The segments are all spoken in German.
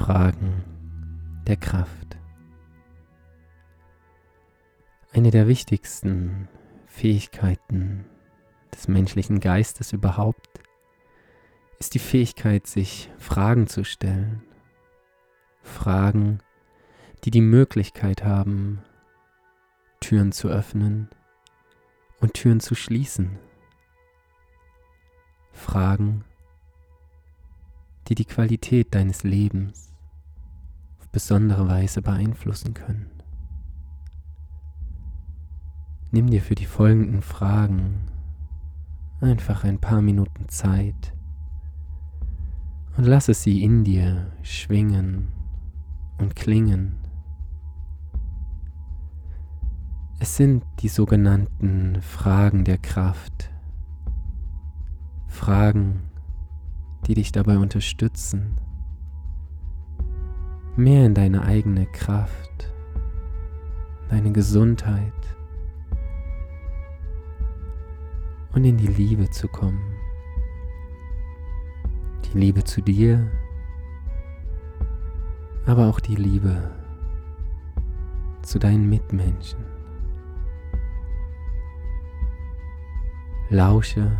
Fragen der Kraft. Eine der wichtigsten Fähigkeiten des menschlichen Geistes überhaupt ist die Fähigkeit, sich Fragen zu stellen. Fragen, die die Möglichkeit haben, Türen zu öffnen und Türen zu schließen. Fragen, die die Qualität deines Lebens besondere Weise beeinflussen können. Nimm dir für die folgenden Fragen einfach ein paar Minuten Zeit und lasse sie in dir schwingen und klingen. Es sind die sogenannten Fragen der Kraft. Fragen, die dich dabei unterstützen, mehr in deine eigene Kraft, deine Gesundheit und in die Liebe zu kommen. Die Liebe zu dir, aber auch die Liebe zu deinen Mitmenschen. Lausche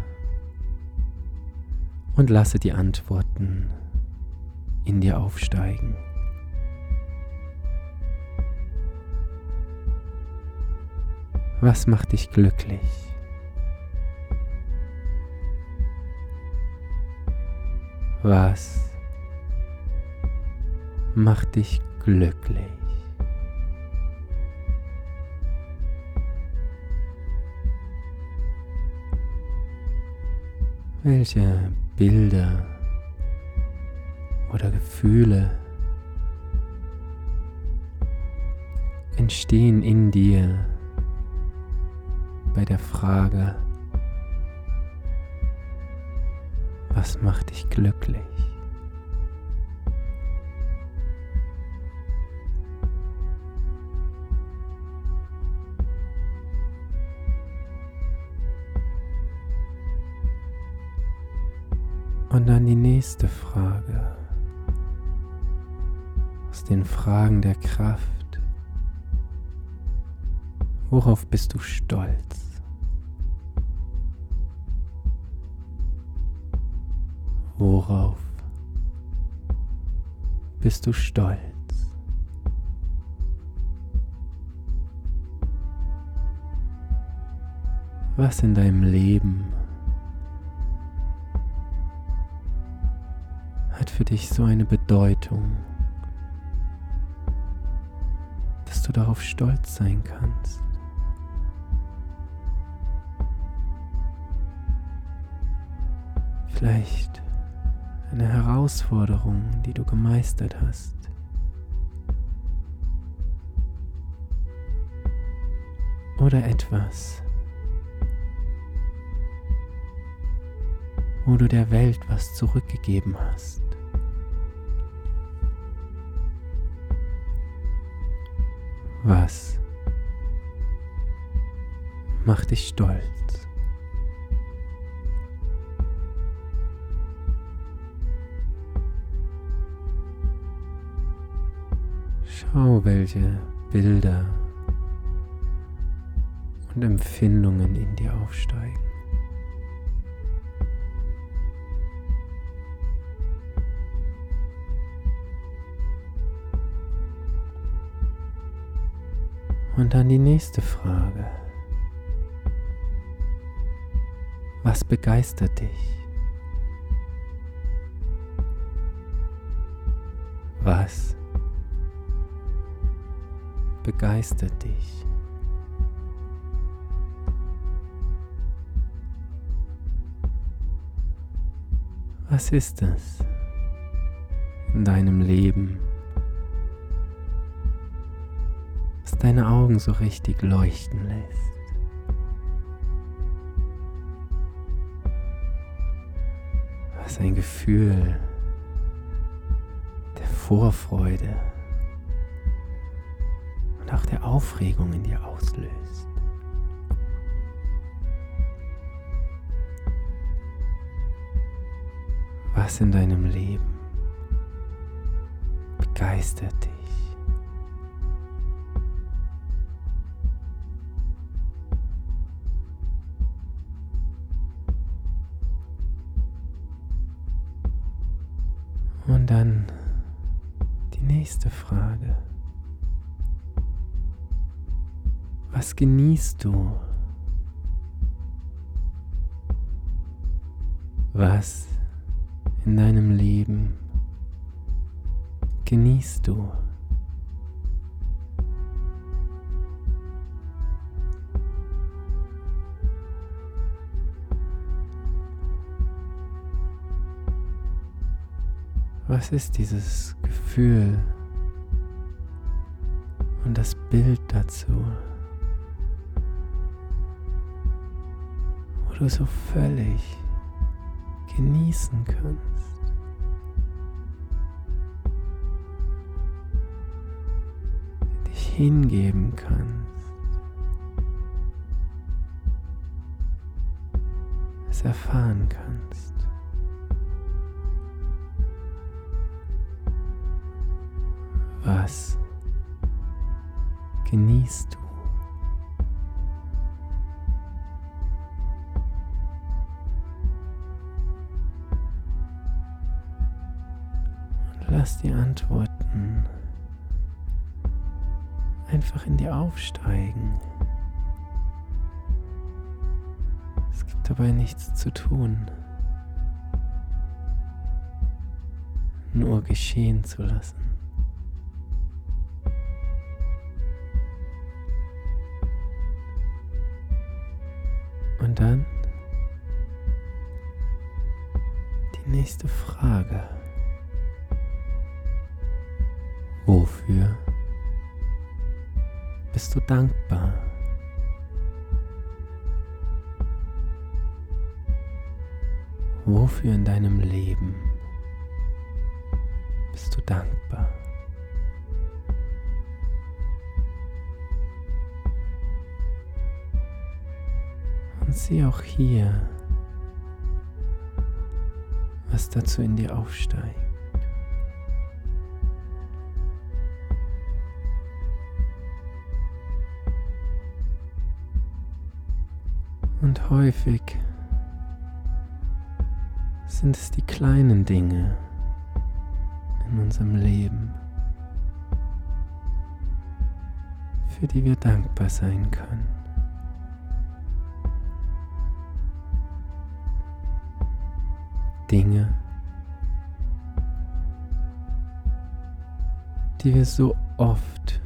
und lasse die Antworten in dir aufsteigen. Was macht dich glücklich? Was macht dich glücklich? Welche Bilder oder Gefühle entstehen in dir bei der Frage, was macht dich glücklich? Und dann die nächste Frage aus den Fragen der Kraft. Worauf bist du stolz? Worauf bist du stolz? Was in deinem Leben für dich so eine Bedeutung, dass du darauf stolz sein kannst. Vielleicht eine Herausforderung, die du gemeistert hast. Oder etwas, wo du der Welt was zurückgegeben hast. Was macht dich stolz? Schau, welche Bilder und Empfindungen in dir aufsteigen. Und dann die nächste Frage. Was begeistert dich? Was begeistert dich? Was ist es in deinem Leben? deine Augen so richtig leuchten lässt. Was ein Gefühl der Vorfreude und auch der Aufregung in dir auslöst. Was in deinem Leben begeistert dich. Und dann die nächste Frage. Was genießt du? Was in deinem Leben genießt du? Was ist dieses Gefühl und das Bild dazu, du so völlig genießen kannst? Dich hingeben kannst. Es erfahren kannst. Was genießt du? Lass die Antworten einfach in dir aufsteigen. Es gibt dabei nichts zu tun. Nur geschehen zu lassen. Und dann die nächste Frage. Wofür bist du dankbar? Wofür in deinem Leben bist du dankbar? Und sieh auch hier, was dazu in dir aufsteigt. Häufig sind es die kleinen Dinge in unserem Leben, für die wir dankbar sein können. Dinge, die wir so oft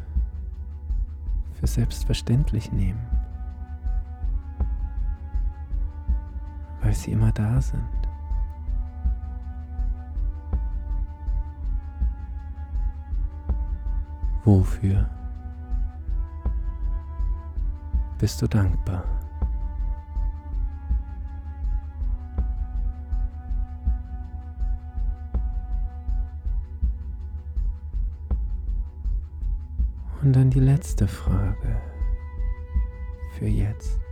für selbstverständlich nehmen, weil sie immer da sind. Wofür bist du dankbar? Und dann die letzte Frage für jetzt.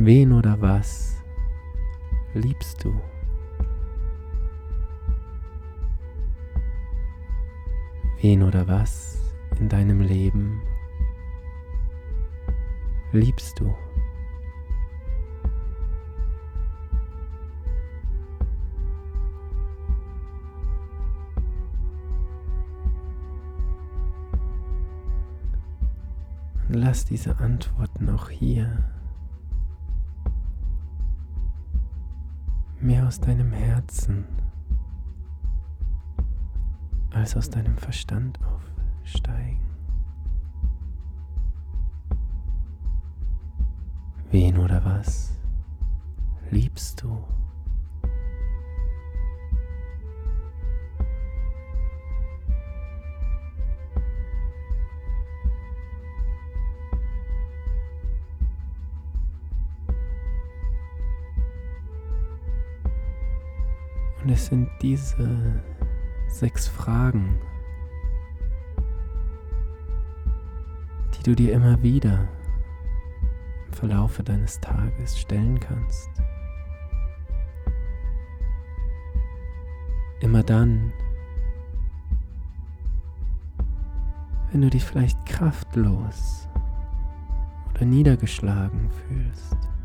Wen oder was liebst du? Wen oder was in deinem Leben liebst du? Lass diese Antworten auch hier aus deinem Herzen als aus deinem Verstand aufsteigen. Wen oder was liebst du? es sind diese sechs Fragen, die du dir immer wieder im Verlaufe deines Tages stellen kannst. Immer dann, wenn du dich vielleicht kraftlos oder niedergeschlagen fühlst.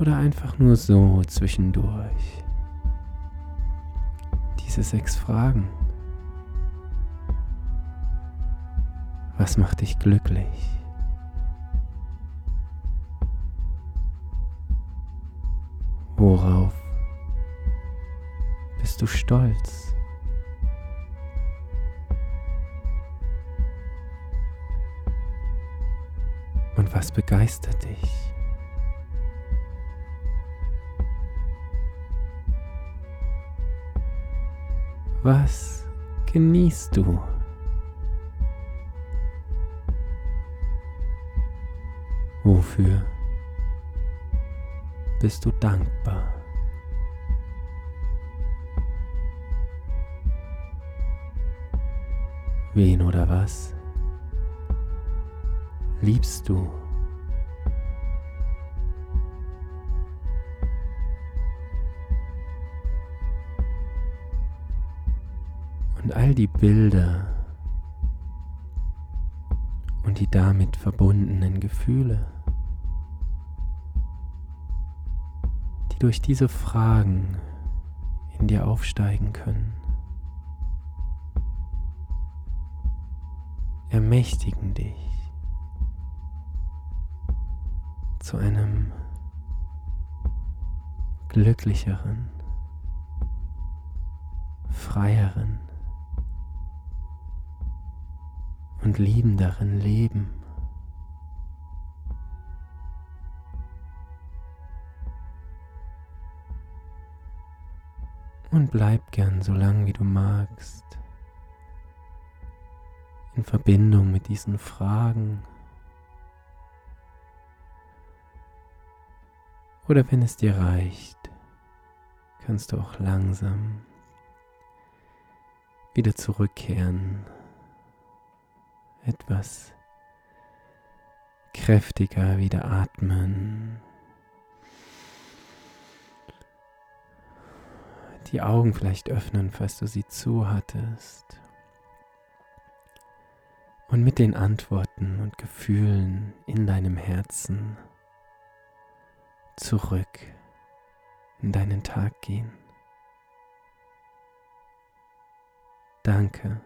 Oder einfach nur so zwischendurch. Diese sechs Fragen. Was macht dich glücklich? Worauf bist du stolz? Und was begeistert dich? Was genießt du? Wofür bist du dankbar? Wen oder was liebst du? All die Bilder und die damit verbundenen Gefühle, die durch diese Fragen in dir aufsteigen können, ermächtigen dich zu einem glücklicheren, freieren und liebenderen Leben. Und bleib gern so lang wie du magst in Verbindung mit diesen Fragen. Oder wenn es dir reicht, kannst du auch langsam wieder zurückkehren, etwas kräftiger wieder atmen, die Augen vielleicht öffnen, falls du sie zu hattest. Und mit den Antworten und Gefühlen in deinem Herzen zurück in deinen Tag gehen. Danke